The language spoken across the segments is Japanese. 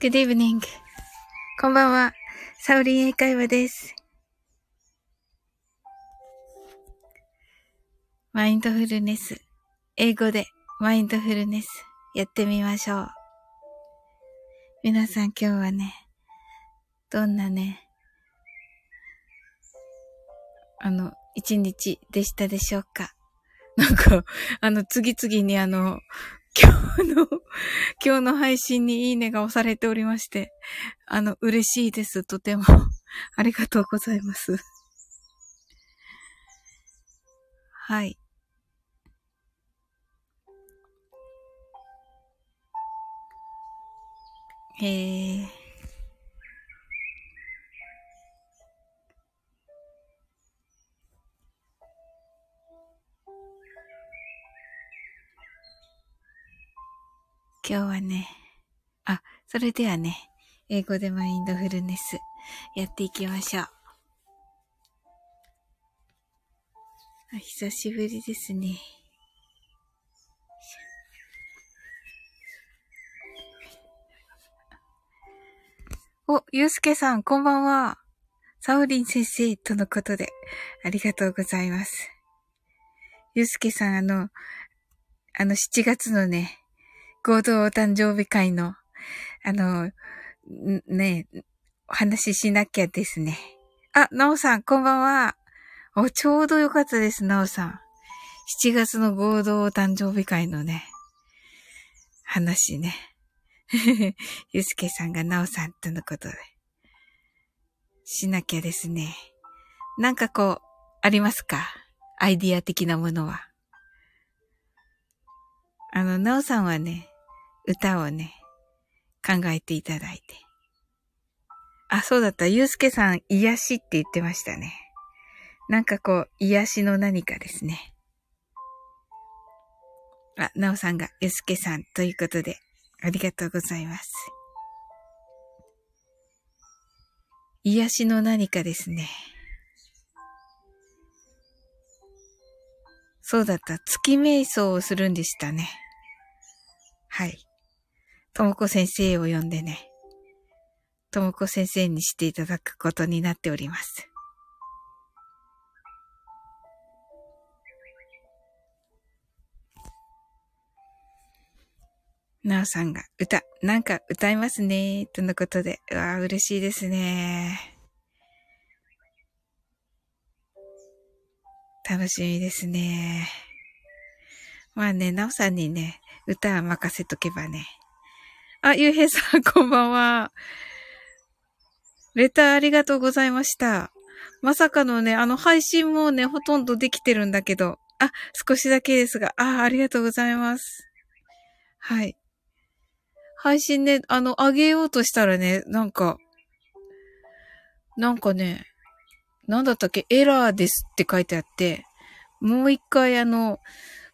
Good evening. こんばんは。サウリン英会話です。マインドフルネス。英語でマインドフルネスやってみましょう。皆さん今日はね、どんなね、あの、一日でしたでしょうか？なんか、あの、次々にあの、今日の、今日の配信にいいねが押されておりまして、あの、嬉しいです。とても。ありがとうございます。はい。えー。今日はね、あ、それではね、英語でマインドフルネスやっていきましょう。あ久しぶりですね。お、ゆうすけさん、こんばんは。サウリン先生、とのことで、ありがとうございます。ゆうすけさん、あの、あの、7月のね、合同お誕生日会の、あの、ね、お話ししなきゃですね。あ、なおさん、こんばんは。お、ちょうどよかったです、なおさん。7月の合同お誕生日会のね、話ね。ゆうすけさんがなおさんとのことで。しなきゃですね。なんかこう、ありますか？アイディア的なものは。あの、なおさんはね、歌をね、考えていただいて。あ、そうだった。ゆうすけさん、癒しって言ってましたね。なんかこう、癒しの何かですね。あ、なおさんが、ゆうすけさんということで、ありがとうございます。癒しの何かですね。そうだった。月瞑想をするんでしたね。はい。ともこ先生を呼んでね、ともこ先生にしていただくことになっております。なおさんが歌、なんか歌いますね、とのことで。うわ嬉しいですね。楽しみですね。まあね、なおさんにね、歌は任せとけばね、あ、ゆうへいさん、こんばんは。レターありがとうございました。まさかのね、あの配信もね、ほとんどできてるんだけど、あ、少しだけですが、あ、ありがとうございます。はい。配信ね、あの、上げようとしたらね、なんか、なんかね、なんだったっけ、エラーですって書いてあって、もう一回あの、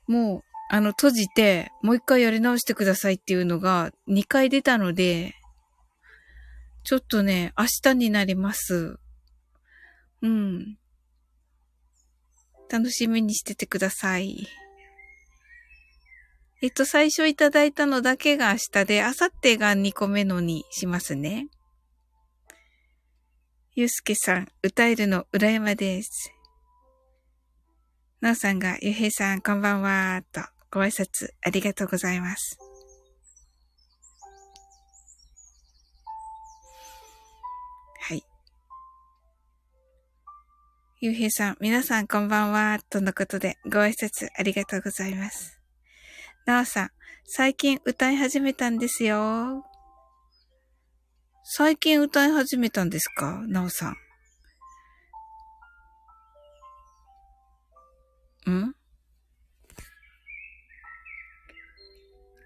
もうあの、閉じて、もう一回やり直してくださいっていうのが2回出たので、ちょっとね、明日になります。うん。楽しみにしててください。えっと、最初いただいたのだけが明日で、明後日が2個目のにしますね。ゆうすけさん、歌えるの裏山です。なおさんが、ゆうへいさん、こんばんは、と。ご挨拶ありがとうございます。はい。ゆうへいさん、皆さんこんばんは、とのことでご挨拶ありがとうございます。なおさん、最近歌い始めたんですよ。最近歌い始めたんですか？なおさん。ん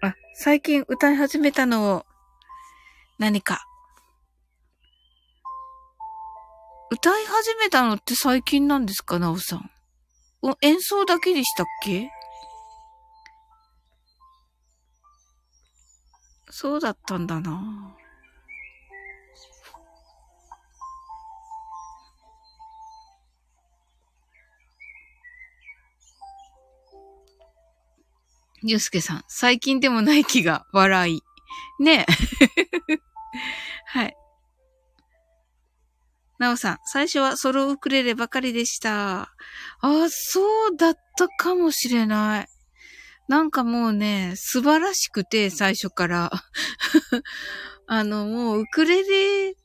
あ、最近歌い始めたのを、何か。歌い始めたのって最近なんですかなおさん？演奏だけでしたっけ？そうだったんだな。ゆうすけさん、最近でもない気が笑い。ねえ。はい。なおさん、最初はソロウクレレばかりでした。あ、そうだったかもしれない。なんかもうね、素晴らしくて、最初から。あの、もうウクレレ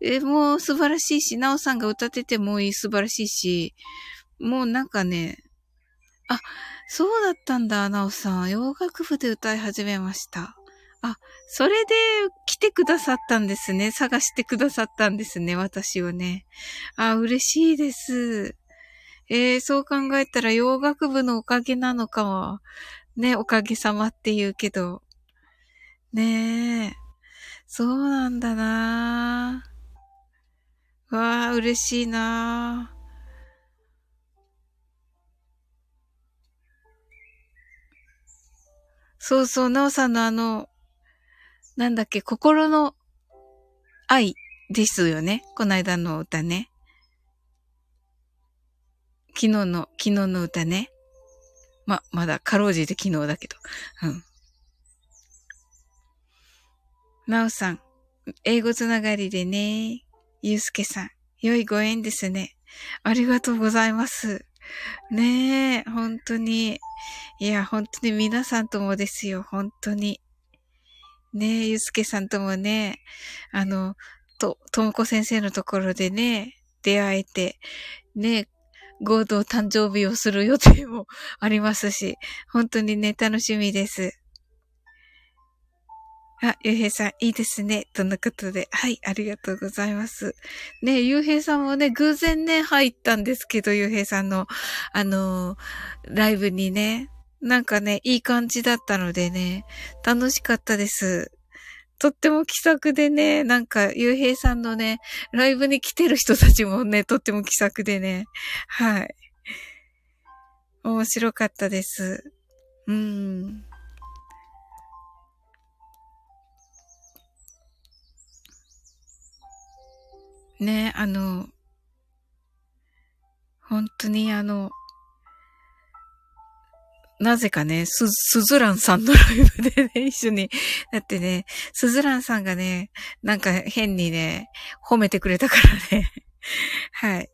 え、もう素晴らしいし、なおさんが歌っててもいい素晴らしいし、もうなんかね、あ、そうだったんだ、なおさん。洋楽部で歌い始めました。あ、それで来てくださったんですね。探してくださったんですね、私をね。あ、嬉しいです。えー、そう考えたら洋楽部のおかげなのかも。ね、おかげさまって言うけど。ねえ。そうなんだなわあ、嬉しいなそうそう、なおさんのあの、なんだっけ、心の愛ですよね。この間の歌ね。昨日の、昨日の歌ね。ま、まだ、かろうじて昨日だけど。うん。なおさん、英語つながりでね。ゆうすけさん、良いご縁ですね。ありがとうございます。ねえ、本当に。いや、本当に皆さんともですよ、本当に。ねえ、ゆうすけさんともね、あの、と、ともこ先生のところでね、出会えて、ね、合同誕生日をする予定もありますし、本当にね、楽しみです。あ、ゆうへいさん、いいですね。とのことで？はい、ありがとうございます。ね、ゆうへいさんもね、偶然ね、入ったんですけど、ゆうへいさんの、あのー、ライブにね、なんかね、いい感じだったのでね、楽しかったです。とっても気さくでね、なんか、ゆうへいさんのね、ライブに来てる人たちもね、とっても気さくでね、はい。面白かったです。うん。ね、あの、本当にあの、なぜかね、す、すずらんさんのライブでね、一緒に、だってね、すずらんさんがね、なんか変にね、褒めてくれたからね。はい。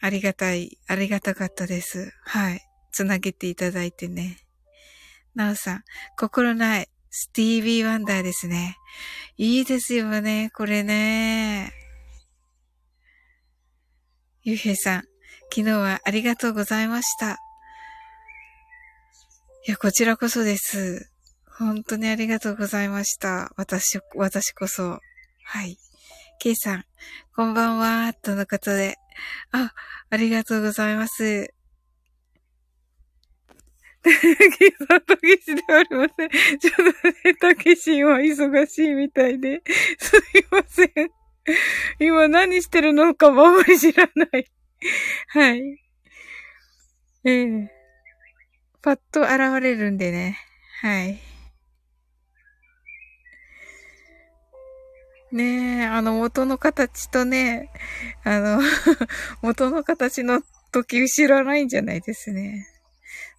ありがたい、ありがたかったです。はい。つなげていただいてね。なおさん、心ない、スティービー・ワンダーですね。いいですよね、これね。ゆうへいさん、昨日はありがとうございました。いや、こちらこそです。本当にありがとうございました。私、私こそ。はい。ケイさん、こんばんは、とのことで。あ、ありがとうございます。ケイさん、たけしではありません。ちょっとね、たけしは忙しいみたいで。すいません。今何してるのかもあまり知らない。はい。ええーパッと現れるんでね。はい。ねえ、あの元の形とね、あの 元の形の時知らないんじゃないですね。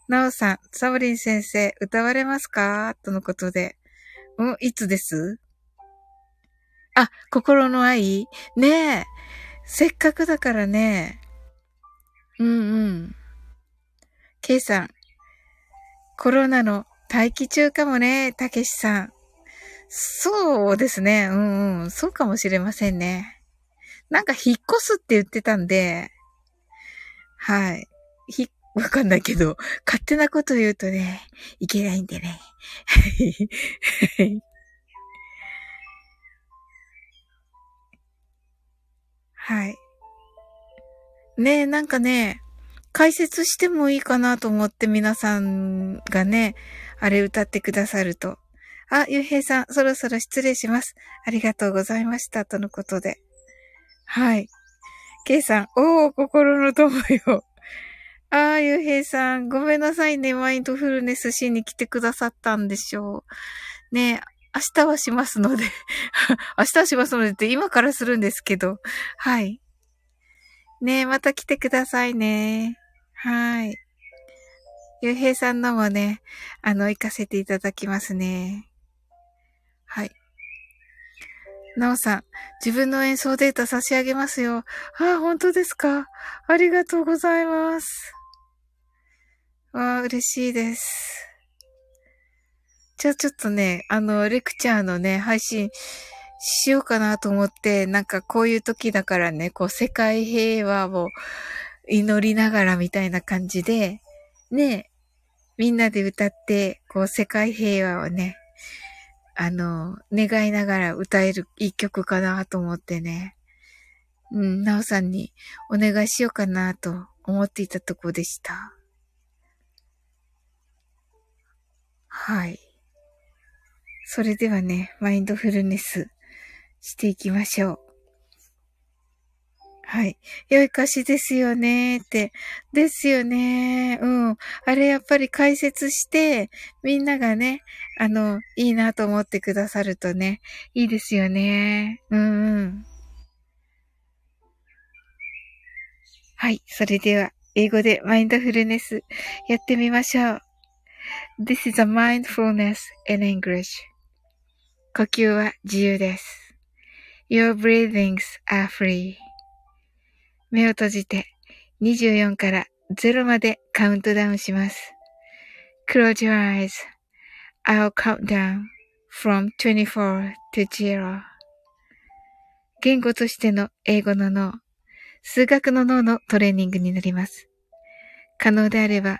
なおさん、サブリン先生、歌われますか？とのことで。うん、いつです？あ、心の愛？ねえ。せっかくだからね。うんうん。ケイさん、コロナの待機中かもね、たけしさん。そうですね。うんうん。そうかもしれませんね。なんか引っ越すって言ってたんで、はい。ひ、わかんないけど、勝手なこと言うとね、いけないんでね。はい。ねえ、なんかね、解説してもいいかなと思って皆さんがね、あれ歌ってくださると。あ、ゆうへいさん、そろそろ失礼します。ありがとうございました。とのことで。はい。けいさん、おー、心の友よ。あー、ゆうへいさん、ごめんなさいね。マインドフルネスしに来てくださったんでしょう。ね明日はしますので 明日はしますのでって今からするんですけど。はい。ねまた来てくださいね。はい。ゆうへいさんのもね、あの、行かせていただきますね。はい。なおさん、自分の演奏データ差し上げますよ。あ、本当ですかありがとうございます。わあ、嬉しいです。じゃあちょっとね、あの、レクチャーのね、配信しようかなと思って、なんかこういう時だからね、こう世界平和を祈りながらみたいな感じで、ね、みんなで歌って、こう世界平和をね、あの、願いながら歌えるいい曲かなと思ってね。うん、なおさんにお願いしようかなと思っていたとこでした。はい。それではね、マインドフルネスしていきましょう。はい。良い歌詞ですよねーって。ですよねー。うん。あれやっぱり解説して、みんながね、あの、いいなと思ってくださるとね、いいですよねー。うんうん。はい。それでは、英語でマインドフルネスやってみましょう。This is a mindfulness in English. 呼吸は自由です。Your breathings are free. 目を閉じて24から0までカウントダウンします。Close your eyes.I'll count down from 24 to 0. 言語としての英語の脳、数学の脳のトレーニングになります。可能であれば、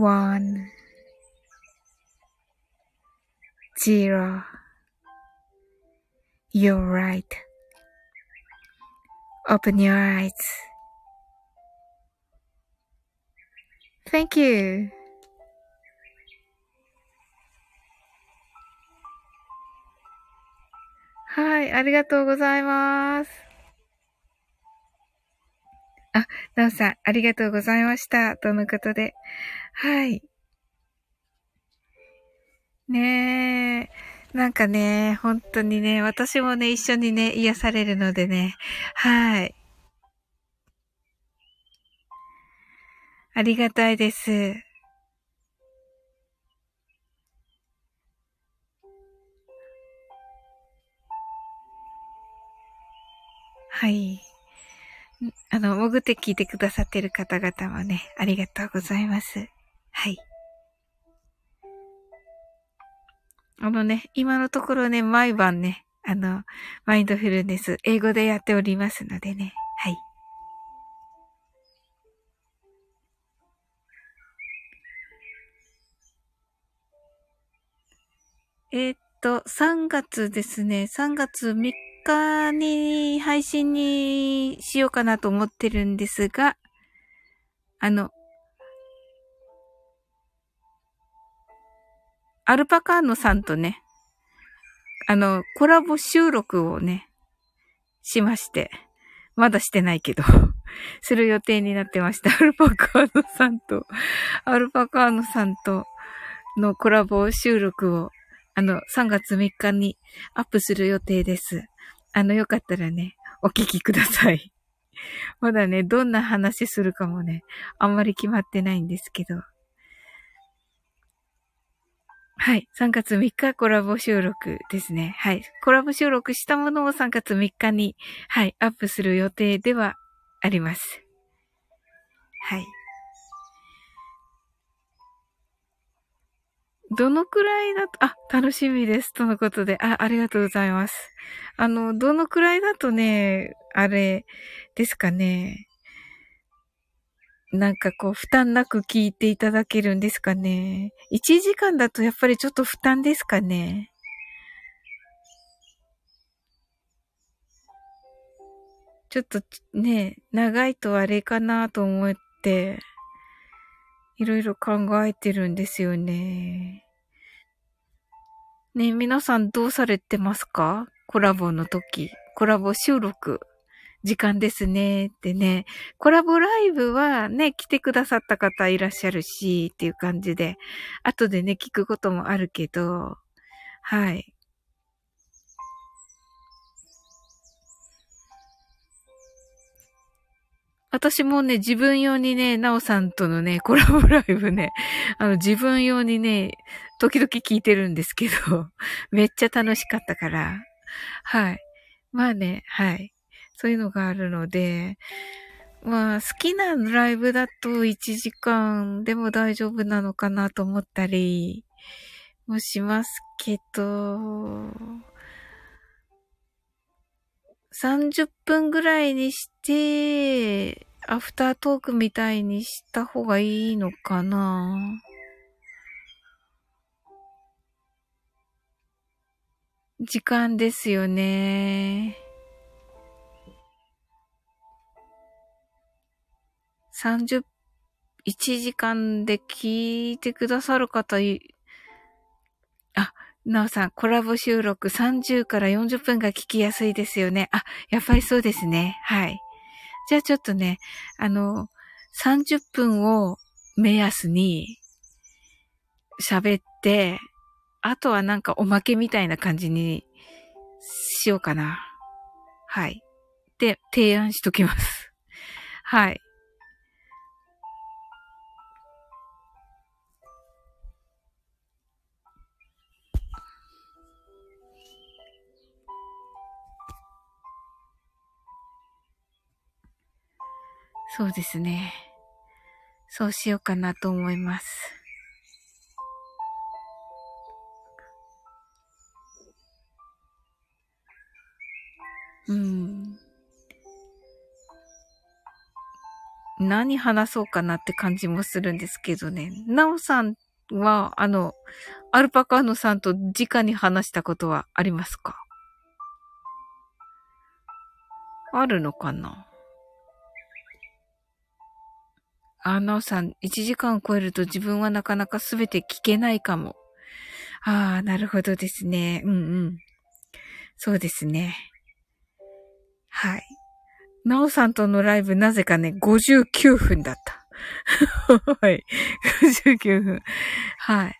one, zero. You're right. Open your eyes. Thank you. はい、ありがとうございます。あ、なおさん、ありがとうございました。とのことで。はい。ねえ。なんかね、本当にね、私もね、一緒にね、癒されるのでね。はい。ありがたいです。はい。あの、潜って聞いてくださってる方々もね、ありがとうございます。はい。あのね、今のところね、毎晩ね、あの、マインドフルネス、英語でやっておりますのでね、はい。えー、っと、3月ですね。3月3日に配信にしようかなと思ってるんですが、あの、アルパカーノさんとね、あの、コラボ収録をね、しまして、まだしてないけど、する予定になってました。アルパカーノさんと、アルパカーノさんとのコラボ収録をあの、3月3日にアップする予定です。あの、よかったらね、お聞きください。まだね、どんな話するかもね、あんまり決まってないんですけど。はい。3月3日コラボ収録ですね。はい。コラボ収録したものを3月3日に、はい、アップする予定ではあります。はい。どのくらいだと、あ、楽しみです。とのことで、あ、ありがとうございます。あの、どのくらいだとね、あれですかね。なんかこう、負担なく聞いていただけるんですかね。1時間だとやっぱりちょっと負担ですかね。ちょっとね、長いとあれかなと思って、いろいろ考えてるんですよね。ね皆さんどうされてますか？コラボの時。コラボ収録。時間ですね。ってね。コラボライブはね、来てくださった方いらっしゃるし、っていう感じで。後でね、聞くこともあるけど。はい。私もね、自分用にね、なおさんとのね、コラボライブね、あの、自分用にね、時々聞いてるんですけど、めっちゃ楽しかったから。はい。まあね、はい。そういうのがあるので、まあ、好きなライブだと1時間でも大丈夫なのかなと思ったりもしますけど、30分ぐらいにして、アフタートークみたいにした方がいいのかな時間ですよね。30、1時間で聞いてくださる方い、あ、なおさん、コラボ収録30から40分が聞きやすいですよね。あ、やっぱりそうですね。はい。じゃあちょっとね、あの、30分を目安に喋って、あとはなんかおまけみたいな感じにしようかな。はい。で、提案しときます。はい。そうですね。そうしようかなと思います。うん。何話そうかなって感じもするんですけどね。なおさんは、あの、アルパカーノさんと直に話したことはありますか？あるのかな？あ、なおさん、1時間超えると自分はなかなかすべて聞けないかも。ああ、なるほどですね。うんうん。そうですね。はい。なおさんとのライブなぜかね、59分だった。はい。59分。はい。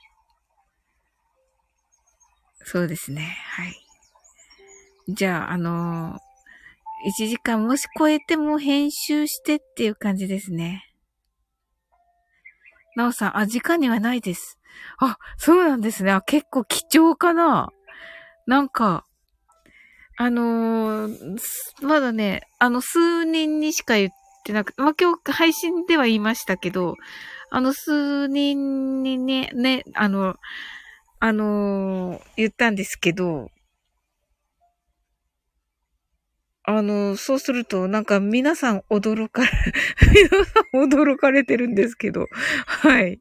そうですね。はい。じゃあ、あのー、1時間もし超えても編集してっていう感じですね。なおさん、あ、時間にはないです。あ、そうなんですね。あ、結構貴重かななんか、あのー、まだね、あの、数人にしか言ってなく、まあ、今日配信では言いましたけど、あの、数人にね、ね、あの、あのー、言ったんですけど、あの、そうすると、なんか皆さん驚かれ、皆さん驚かれてるんですけど、はい。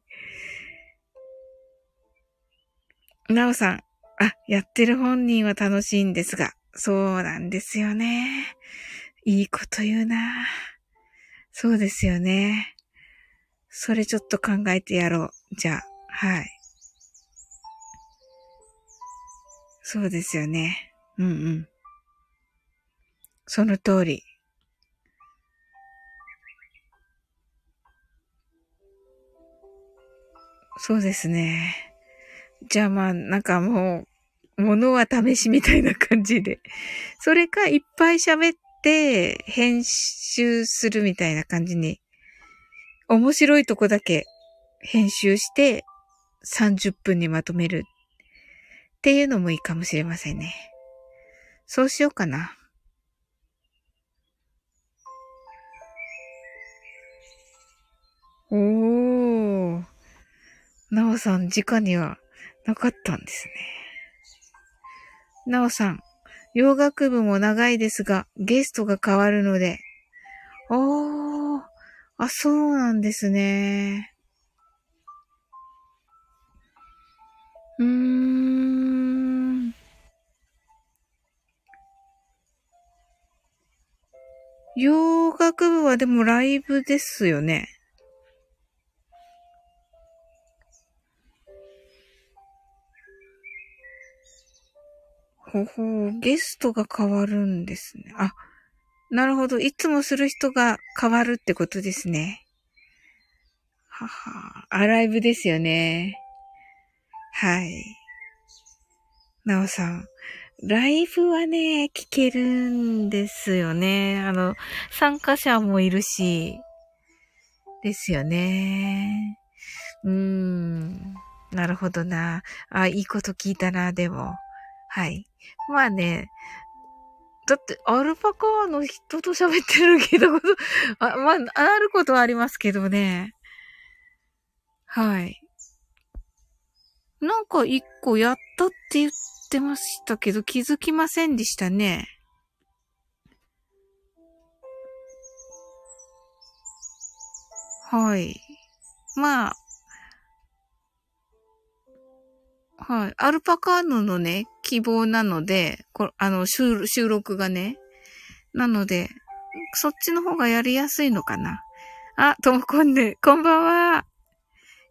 なおさん、あ、やってる本人は楽しいんですが、そうなんですよね。いいこと言うな。そうですよね。それちょっと考えてやろう。じゃあ、はい。そうですよね。うんうん。その通り。そうですね。じゃあまあ、なんかもう、ものは試しみたいな感じで。それか、いっぱい喋って、編集するみたいな感じに。面白いとこだけ編集して、30分にまとめるっていうのもいいかもしれませんね。そうしようかな。おー。なおさん、直にはなかったんですね。なおさん、洋楽部も長いですが、ゲストが変わるので。おー。あ、そうなんですね。うーん。洋楽部はでもライブですよね。ほほう、ゲストが変わるんですね。あ、なるほど。いつもする人が変わるってことですね。はは、アライブですよね。はい。なおさん。ライブはね、聞けるんですよね。あの、参加者もいるし、ですよね。うーん。なるほどな。あ、いいこと聞いたな、でも。はい。まあね、だって、アルパカの人と喋ってる聞いたこと、あ、まあ、あることはありますけどね。はい。なんか一個やったって言ってましたけど気づきませんでしたね。はい。まあ。はい。アルパカーノのね、希望なので、こあの収、収録がね。なので、そっちの方がやりやすいのかな。あ、ともこんで、こんばんは。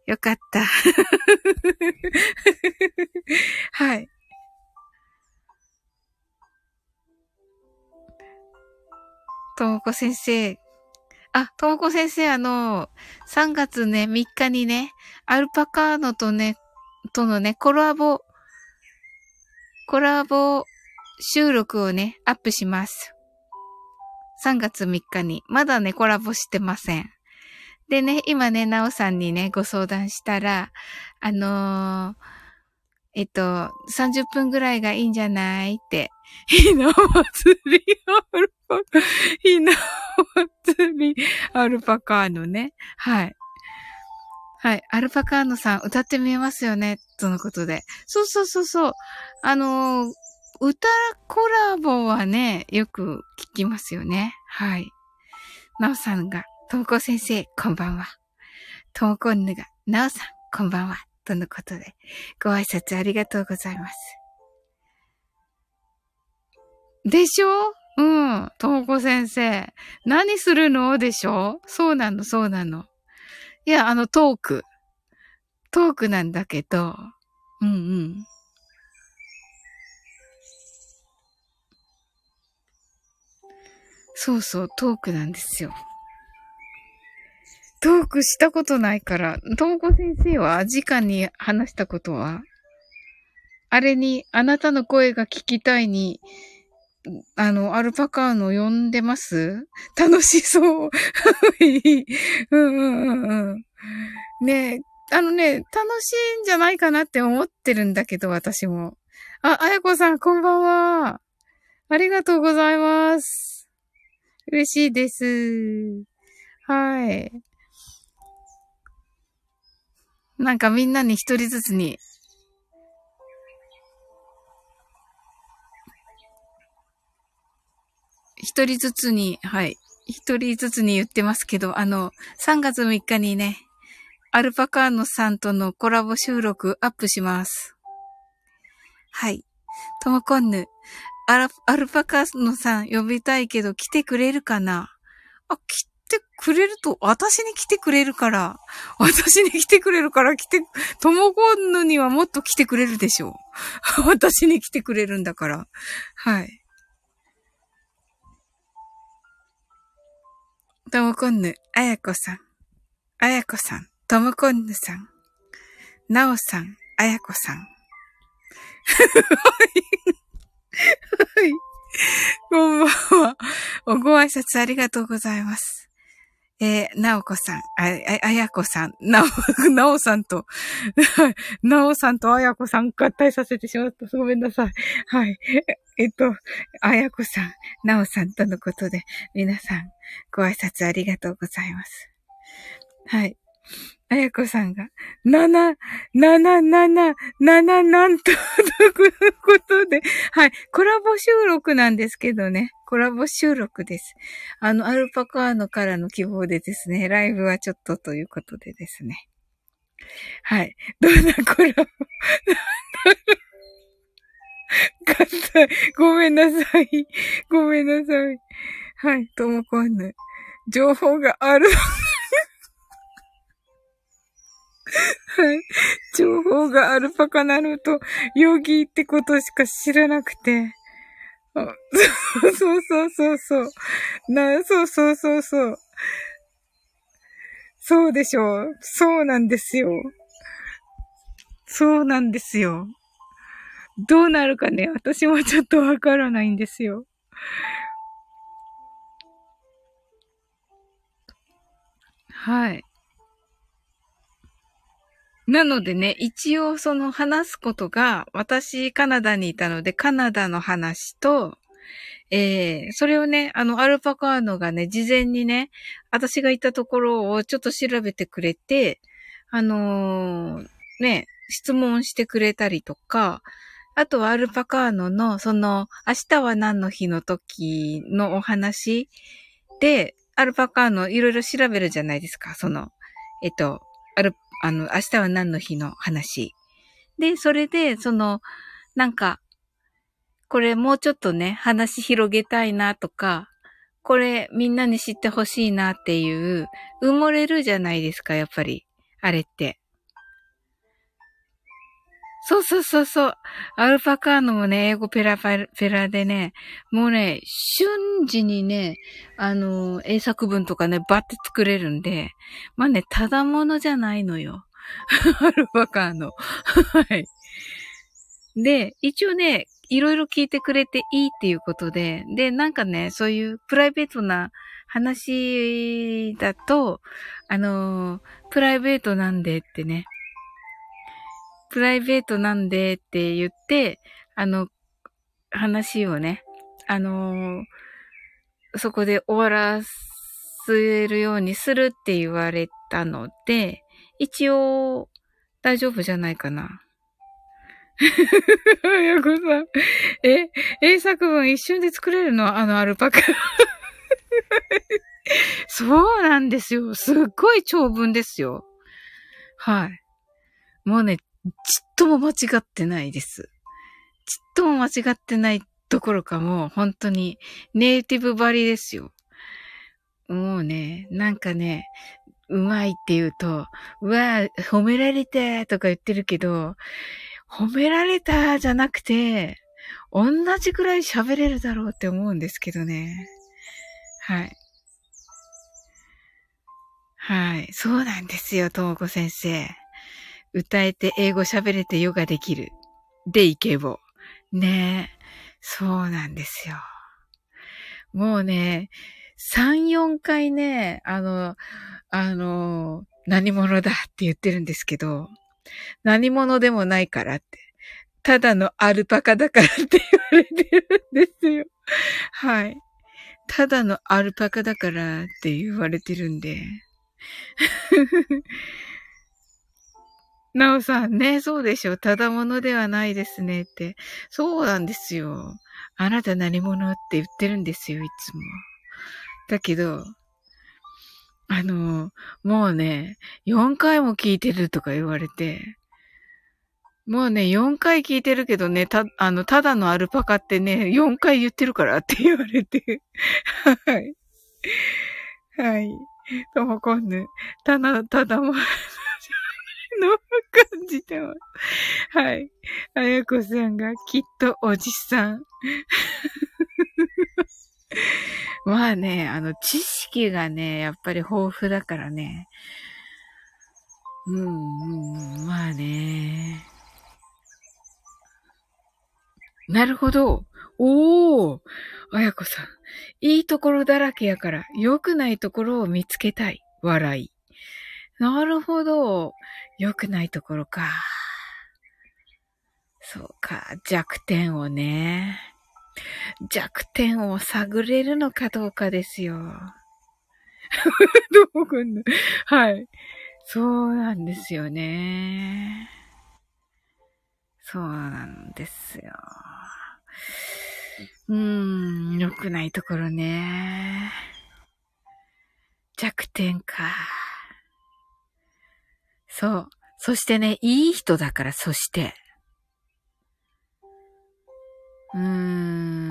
よかった。はい。ともこ先生。あ、ともこ先生、あの、3月ね、3日にね、アルパカーノとね、とのね、コラボ、コラボ収録をね、アップします。3月3日に。まだね、コラボしてません。でね、今ね、なおさんにね、ご相談したら、あのー、えっと、30分ぐらいがいいんじゃないって。ひな祭りアルパカ、ひな祭りアルパカのね。はい。はい。アルパカーノさん歌ってみえますよね。とのことで。そうそうそうそう。あのー、歌コラボはね、よく聞きますよね。はい。なおさんがともこ先生、こんばんは。ともこんぬが、なおさん、こんばんは。とのことで、ご挨拶ありがとうございます。でしょ？うん。ともこ先生。何するの？でしょ？そうなの、そうなの。いや、あの、トーク。トークなんだけど、うんうん。そうそう、トークなんですよ。トークしたことないから、ともこ先生は直に話したことは？あれに、あなたの声が聞きたいに、あの、アルパカーノ呼んでます？楽しそう。うんうんうんうん。ねあのね、楽しいんじゃないかなって思ってるんだけど、私も。あ、あやこさん、こんばんは。ありがとうございます。嬉しいです。はい。なんかみんなに一人ずつに一人ずつに、はい。一人ずつに言ってますけど、あの、3月3日にね、アルパカーノさんとのコラボ収録アップします。はい。ともこんぬ、アラアルパカーノさん呼びたいけど来てくれるかな？あ、来てくれると、私に来てくれるから、私に来てくれるから来て、ともこんぬにはもっと来てくれるでしょう。私に来てくれるんだから。はい。ともこんぬ、あやこさん。あやこさん、ともこんぬさん。なおさん、あやこさん。はい。はい。こんばんは。ご挨拶ありがとうございます。えー、なおこさん、あ、あ、あやこさん、なお、なおさんと、なおさんとあやこさん合体させてしまった。ごめんなさい。はい。えっと、あやこさん、なおさんとのことで、皆さん、ご挨拶ありがとうございます。はい。あやこさんが、なな、なな、なな、なな、なんと、ということで、はい、コラボ収録なんですけどね、コラボ収録です。あの、アルパカーノからの希望でですね、ライブはちょっとということでですね。はい。どんなコラボ、なんだろう合体、ごめんなさい。ごめんなさい。はい、ともこんぬ。情報がある。はい。情報がアルパカなのと、ヨギってことしか知らなくて。あそうそうそうそう。な、そうそうそうそう。そうでしょう。そうなんですよ。そうなんですよ。どうなるかね、私もちょっとわからないんですよ。はい。なのでね、一応その話すことが、私カナダにいたので、カナダの話と、えー、それをね、あの、アルパカーノがね、事前にね、私がいたところをちょっと調べてくれて、あのー、ね、質問してくれたりとか、あとはアルパカーノの、その、明日は何の日の時のお話で、アルパカーノいろいろ調べるじゃないですか、その、えっと、アルあの、明日は何の日の話。で、それで、その、なんか、これもうちょっとね、話広げたいなとか、これみんなに知ってほしいなっていう、埋もれるじゃないですか、やっぱり。あれって。そうそうそうそう。アルパカーノもね、英語ペラペラでね、もうね、瞬時にね、あの、英作文とかね、バッて作れるんで、まあね、ただものじゃないのよ。アルパカーノ。はい。で、一応ね、いろいろ聞いてくれていいっていうことで、で、なんかね、そういうプライベートな話だと、あの、プライベートなんでってね、プライベートなんでって言って、あの、話をね、あのー、そこで終わらせるようにするって言われたので、一応、大丈夫じゃないかな。やこさん。え、英作文一瞬で作れるの？あのアルパカ。そうなんですよ。すっごい長文ですよ。はい。もうね、ちっとも間違ってないです。ちっとも間違ってないどころかも本当にネイティブばりですよ。もうね、なんかね、うまいって言うと、うわ褒められたとか言ってるけど、褒められたじゃなくて、同じくらい喋れるだろうって思うんですけどね。はい。はい。そうなんですよ、ともこ先生。歌えて英語喋れてヨガできる。で、イケボ。ねえ。そうなんですよ。もうね、3、4回ね、あの、あの、何者だって言ってるんですけど、何者でもないからって。ただのアルパカだからって言われてるんですよ。はい。ただのアルパカだからって言われてるんで。なおさんね、そうでしょ。ただものではないですねって。そうなんですよ。あなた何者って言ってるんですよ、いつも。だけど、あの、もうね、4回も聞いてるとか言われて、もうね、4回聞いてるけどね、た、あの、ただのアルパカってね、4回言ってるからって言われて。はい。はい。ともこんぬ、ただ、ただも、の感じてます。はい。あやこさんがきっとおじさん。まあね、あの、知識がね、やっぱり豊富だからね。うん、うん、まあね。なるほど。おー。あやこさん。いいところだらけやから、良くないところを見つけたい。笑い。なるほど。良くないところか。そうか。弱点をね。弱点を探れるのかどうかですよ。どうかんはい。そうなんですよね。そうなんですよ。うーん、良くないところね。弱点か。そう。そしてね、いい人だから、そして。うーん。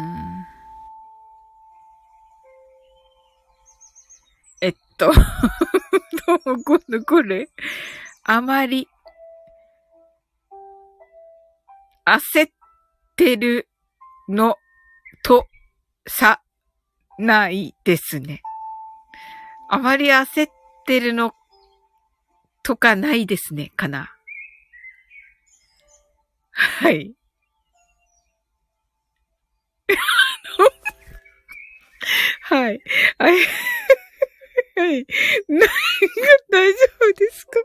えっと、どう今度これ、あまり、焦ってるのと、さ、ないですね。あまり焦ってるのとかないですね、かな。はい。はい。はい。はい。何が大丈夫ですか？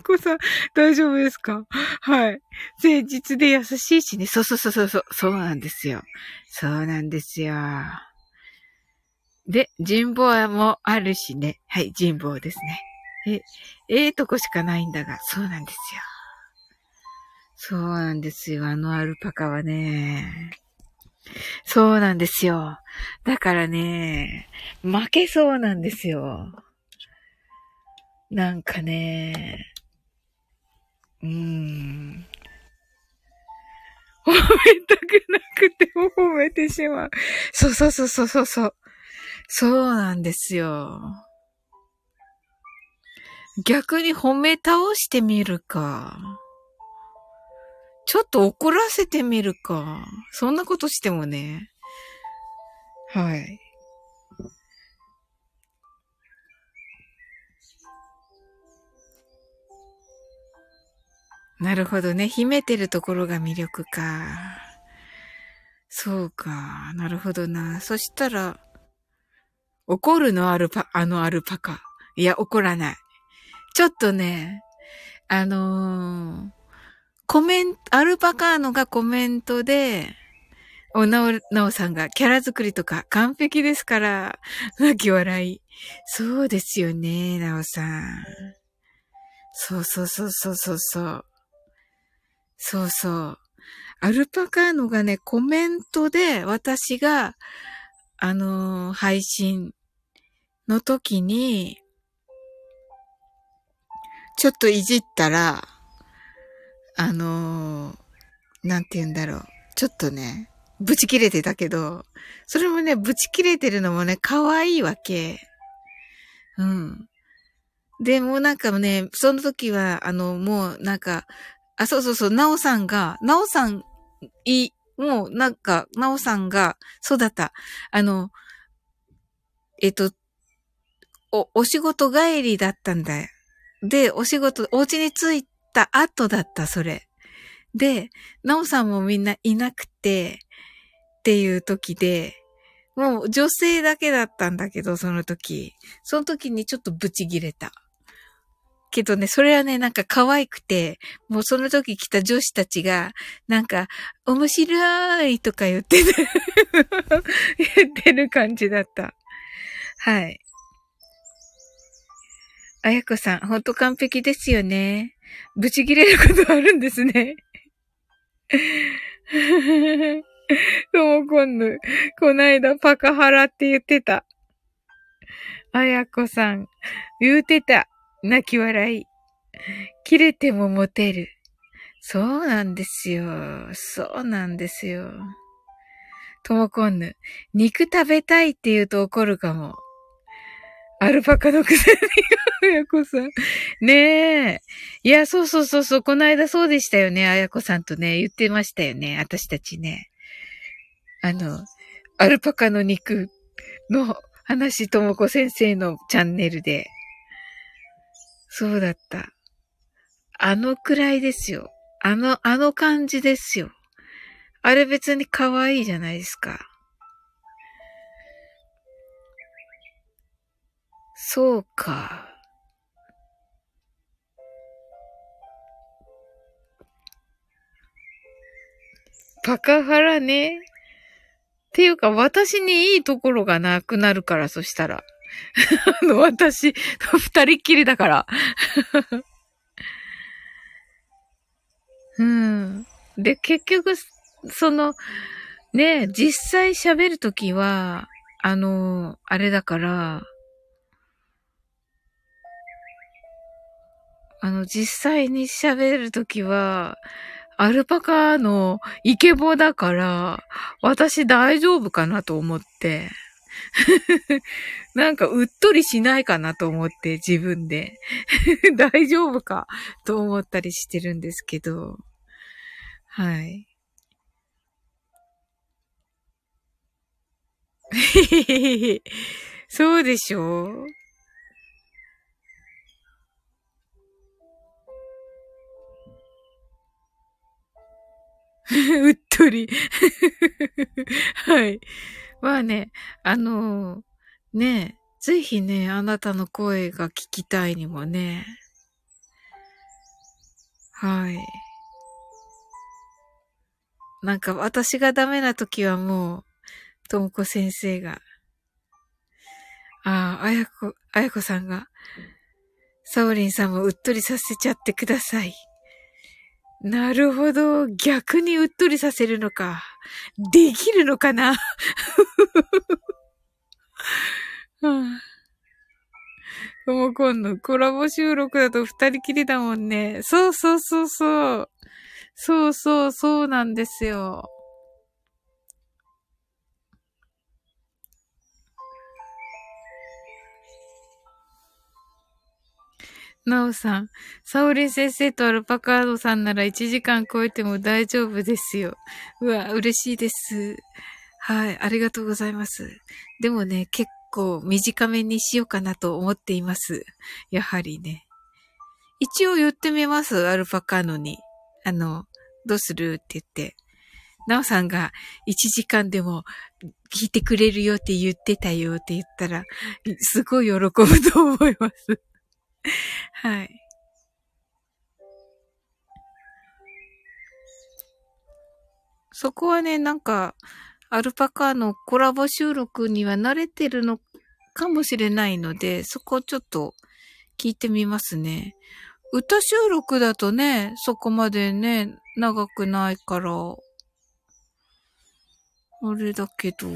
あこさん、大丈夫ですか？はい。誠実で優しいしね。そうそうそうそう。そうなんですよ。そうなんですよ。で、人望もあるしね。はい、人望ですね。え、ええとこしかないんだが、そうなんですよ。そうなんですよ。あのアルパカはね。そうなんですよ。だからね、負けそうなんですよ。なんかね、うーん。褒めたくなくても褒めてしまう。そうそうそうそうそうそう。そうなんですよ。逆に褒め倒してみるか。ちょっと怒らせてみるか。そんなことしてもね。はい。なるほどね。秘めてるところが魅力か。そうか。なるほどな。そしたら、怒るのアルパ、あのアルパカ。いや、怒らない。ちょっとね、あのー、コメント、アルパカーノがコメントで、おなお、なおさんがキャラ作りとか完璧ですから、泣き笑い。そうですよね、なおさん。そうそうそうそうそうそう。そうそう。アルパカーノがね、コメントで私が、あのー、配信の時に、ちょっといじったら、あのー、なんて言うんだろう。ちょっとね、ブチ切れてたけど、それもね、ブチ切れてるのもね、可愛いわけ。うん。で、もなんかね、その時は、あの、もうなんか、あ、そうそうそう、なおさんが、なおさん、い、もうなんか、なおさんが、そうだった。あの、えっと、お、お仕事帰りだったんだよ。で、お仕事、お家に着いた後だった、それ。で、なおさんもみんないなくて、っていう時で、もう女性だけだったんだけど、その時。その時にちょっとブチギレた。けどね、それはね、なんか可愛くて、もうその時来た女子たちが、なんか、面白いとか言ってて 言ってる感じだった。はい。あやこさん、ほんと完璧ですよね。ブチ切れることあるんですね。ともこんぬ、こないだパカハラって言ってた。あやこさん、言うてた。泣き笑い。切れてもモテる。そうなんですよ。そうなんですよ。ともこんぬ、肉食べたいって言うと怒るかも。アルパカのくせに、あやこさん。ねえ。いや、そうそうそうそう、この間そうでしたよね、あやこさんとね、言ってましたよね、私たちね。あの、アルパカの肉の話、ともこ先生のチャンネルで。そうだった。あのくらいですよ。あの、あの感じですよ。あれ別に可愛いじゃないですか。そうか。パカハラね。っていうか、私にいいところがなくなるから、そしたら。あの、私、二人っきりだから。うん。で、結局、その、ね、実際喋るときは、あの、あれだから、あの、実際に喋るときは、アルパカのイケボだから、私大丈夫かなと思って。なんかうっとりしないかなと思って自分で 大丈夫かと思ったりしてるんですけど。はい。そうでしょう？うっとり はい。まあね、あのー、ね、ぜひね、あなたの声が聞きたいにもね。はい。なんか私がダメな時はもう、ともこ先生が、ああ、あやこ、あやこさんが、サオリンさんもうっとりさせちゃってください。なるほど。逆にうっとりさせるのか。できるのかな もう今度コラボ収録だと二人きりだもんね。そうそうそうそう。そうそうそうなんですよ。なおさん、サオリン先生とアルパカードさんなら1時間超えても大丈夫ですよ。うわ、嬉しいです。はい、ありがとうございます。でもね、結構短めにしようかなと思っています。やはりね。一応言ってみます、アルパカーノに。あの、どうするって言って。なおさんが1時間でも聞いてくれるよって言ってたよって言ったら、すごい喜ぶと思います。はい。そこはね、なんか、アルパカのコラボ収録には慣れてるのかもしれないので、そこをちょっと聞いてみますね。歌収録だとね、そこまでね、長くないから、あれだけど、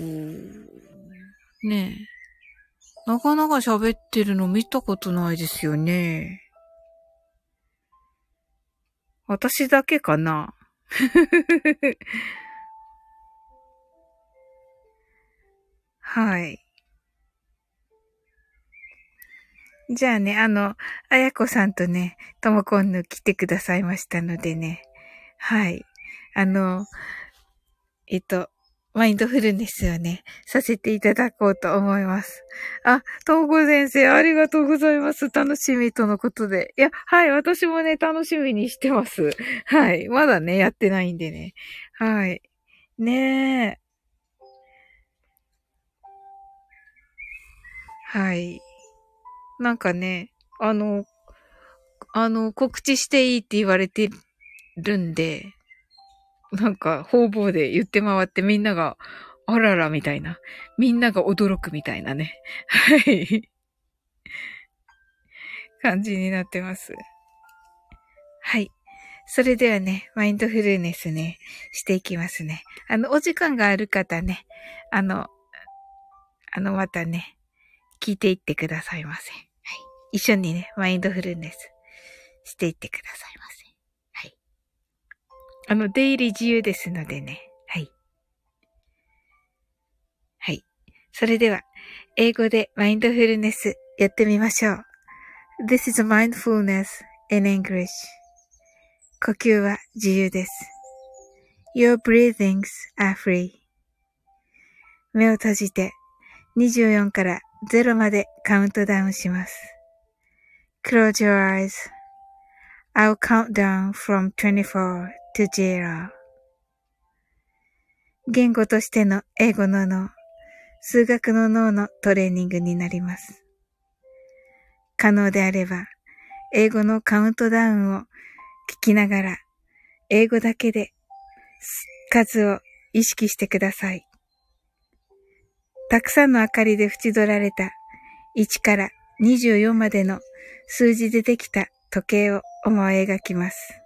ねえ。なかなか喋ってるの見たことないですよね。私だけかな はい。じゃあね、あの、あやこさんとね、ともこんぬ来てくださいましたのでね。はい。あの、えっと、マインドフルネスをね、させていただこうと思います。あ、ともこ先生、ありがとうございます。楽しみとのことで。いや、はい、私もね、楽しみにしてます。はい。まだね、やってないんでね。はい。ねえ。はい。なんかね、あの、あの、告知していいって言われてるんで、なんか方々で言って回ってみんなが、あららみたいな。みんなが驚くみたいなね。はい。感じになってます。はい。それではね、マインドフルネスね、していきますね。あの、お時間がある方ね、あの、あの、またね、聞いていってくださいませ。はい。一緒にね、マインドフルネスしていってくださいませ。あの、出入り自由ですのでね。はい。はい。それでは、英語でマインドフルネスやってみましょう。This is mindfulness in English. 呼吸は自由です。Your breathings are free. 目を閉じて24から0までカウントダウンします。Close your eyes. I'll count down from 24 to 0. 言語としての英語の脳、数学の脳のトレーニングになります。可能であれば、英語のカウントダウンを聞きながら、英語だけで数を意識してください。たくさんの明かりで縁取られた1から24までの数字でできた時計を思い描きます。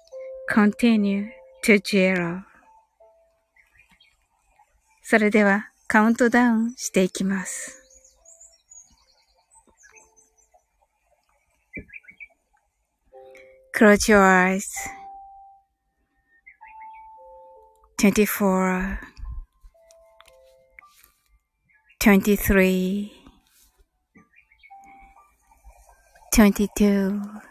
continue to zero それではカウントダウンしていきます。Close your eyes. 24 23 22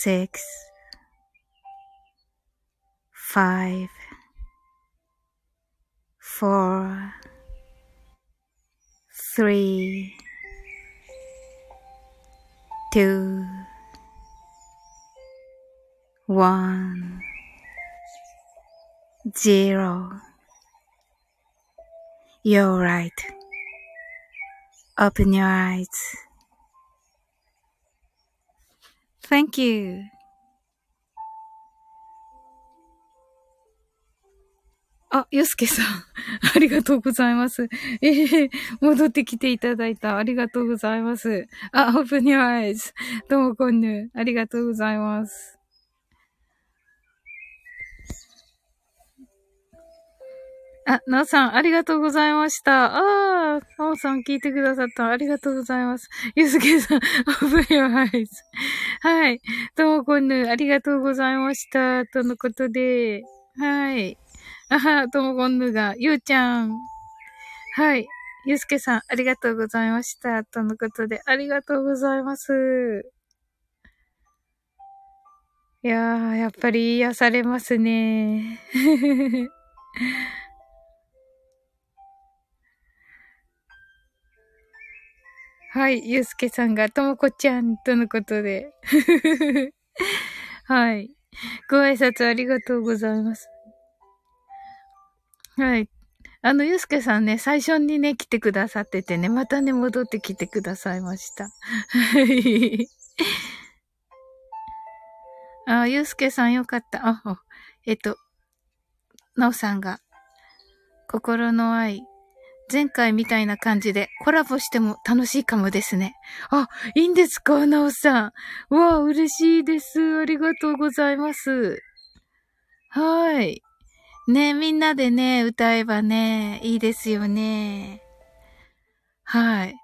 six, five, four, three, two, one, zero. You're right. Open your eyes. Thank you. あ、ゆうすけさん。ありがとうございます。ええー、戻ってきていただいた。ありがとうございます。あ、open your eyes. どうもこんぬ。ありがとうございます。あ、なおさん、ありがとうございました。ああ、なおさん聞いてくださった。ありがとうございます。ゆうすけさん、open your eyes. はい。どうもこんぬ、ありがとうございました。とのことで、はい。あは、ともこんぬが、ゆうちゃん。はい。ゆうすけさん、ありがとうございました。とのことで、ありがとうございます。いやー、やっぱり癒されますね。はい。ゆうすけさんが、ともこちゃんとのことで。はい。ご挨拶ありがとうございます。はい。あの、ゆうすけさんね、最初にね、来てくださっててね、またね、戻ってきてくださいました。はい。あ、ゆうすけさんよかった。あ、えっと、なおさんが、心の愛、前回みたいな感じでコラボしても楽しいかもですね。あ、いいんですかなおさん。わあ、嬉しいです。ありがとうございます。はい。ねみんなでね、歌えばね、いいですよね。はい。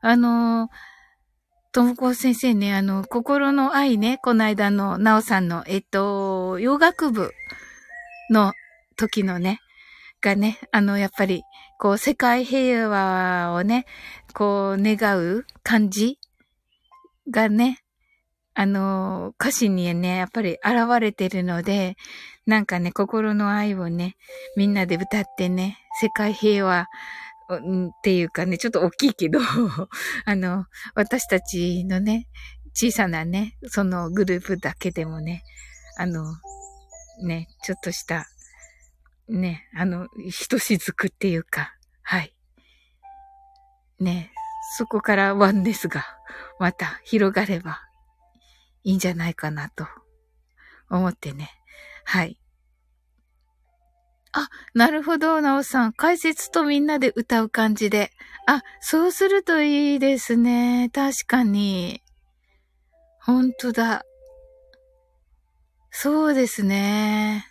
あの、ともこ先生ね、あの、心の愛ね、この間のなおさんの、えっと、洋楽部の時のね、がね、あの、やっぱり、こう、世界平和をね、こう、願う感じがね、あの、歌詞にね、やっぱり現れてるので、なんかね、心の愛をね、みんなで歌ってね、世界平和っていうかね、ちょっと大きいけど、あの、私たちのね、小さなね、そのグループだけでもね、あの、ね、ちょっとしたね、あの、ひとしずくっていうか、はい。ね、そこからワンネスがまた広がればいいんじゃないかなと思ってね。はい。あ、なるほど、なおさん。解説とみんなで歌う感じで。あ、そうするといいですね。確かに。ほんとだ。そうですね。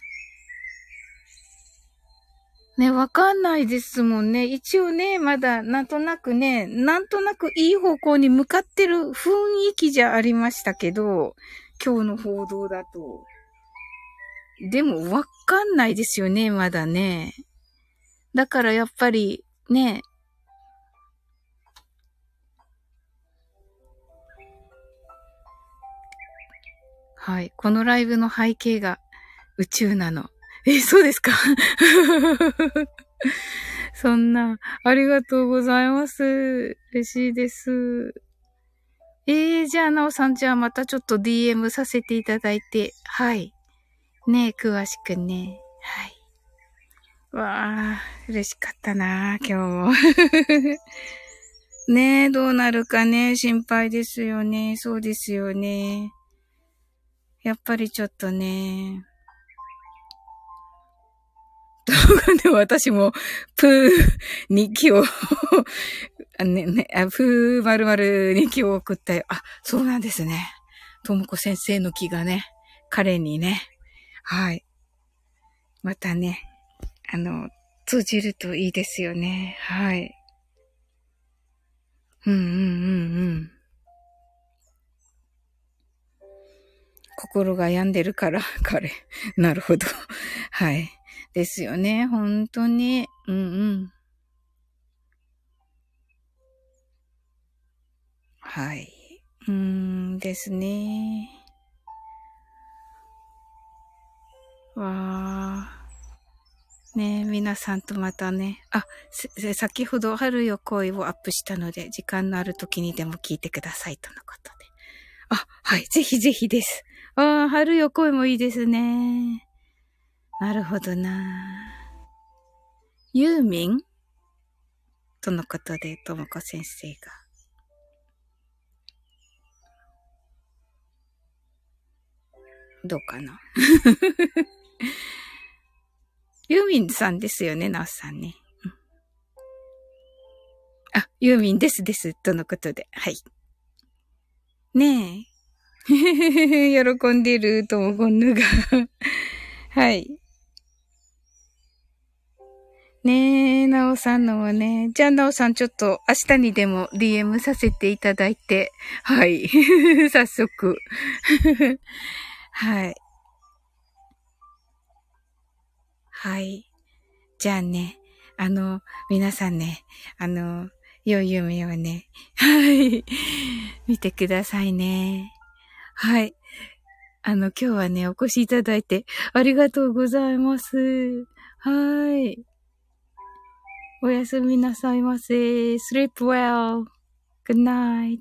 ね、わかんないですもんね。一応ね、まだなんとなくね、なんとなくいい方向に向かってる雰囲気じゃありましたけど、今日の報道だと。でもわかんないですよね、まだね。だからやっぱり、ね、はい。このライブの背景が宇宙なの。え、そうですか？そんな、ありがとうございます。嬉しいです。えー、じゃあ、なおさん、じゃあまたちょっと DM させていただいて、はい。ね詳しくね。はい。わあ、嬉しかったな今日も。ねえ、どうなるかね、心配ですよね。そうですよね。やっぱりちょっとね。動画で私も、プー日記をあね、ね、あ、プー丸々日記を送ったよ。あ、そうなんですね。ともこ先生の気がね、彼にね、はい。またね、あの、通じるといいですよね。はい。うんうんうんうん。心が病んでるから、彼。なるほど。はい。ですよね。本当に。うんうん。はい。うーんですね。わあ。ね皆さんとまたね。あ、先ほど春よ恋をアップしたので、時間のある時にでも聞いてくださいとのことで。あ、はい。ぜひぜひです。ああ、春よ恋もいいですね。なるほどな。ユーミン？とのことで、ともこ先生が。どうかな？ユーミンさんですよね、ナオさんね。あ、ユーミンですです、とのことで。はい。ねえ。喜んでるともこんぬがはい。ねえ、なおさんのもね。じゃあ、なおさんちょっと明日にでも DM させていただいて。はい。早速。はい。はい。じゃあね、あの、皆さんね、あの、良い夢をね、はい。見てくださいね。はい。あの、今日はね、お越しいただいてありがとうございます。はい。おやすみなさいませ。sleep well. Good night.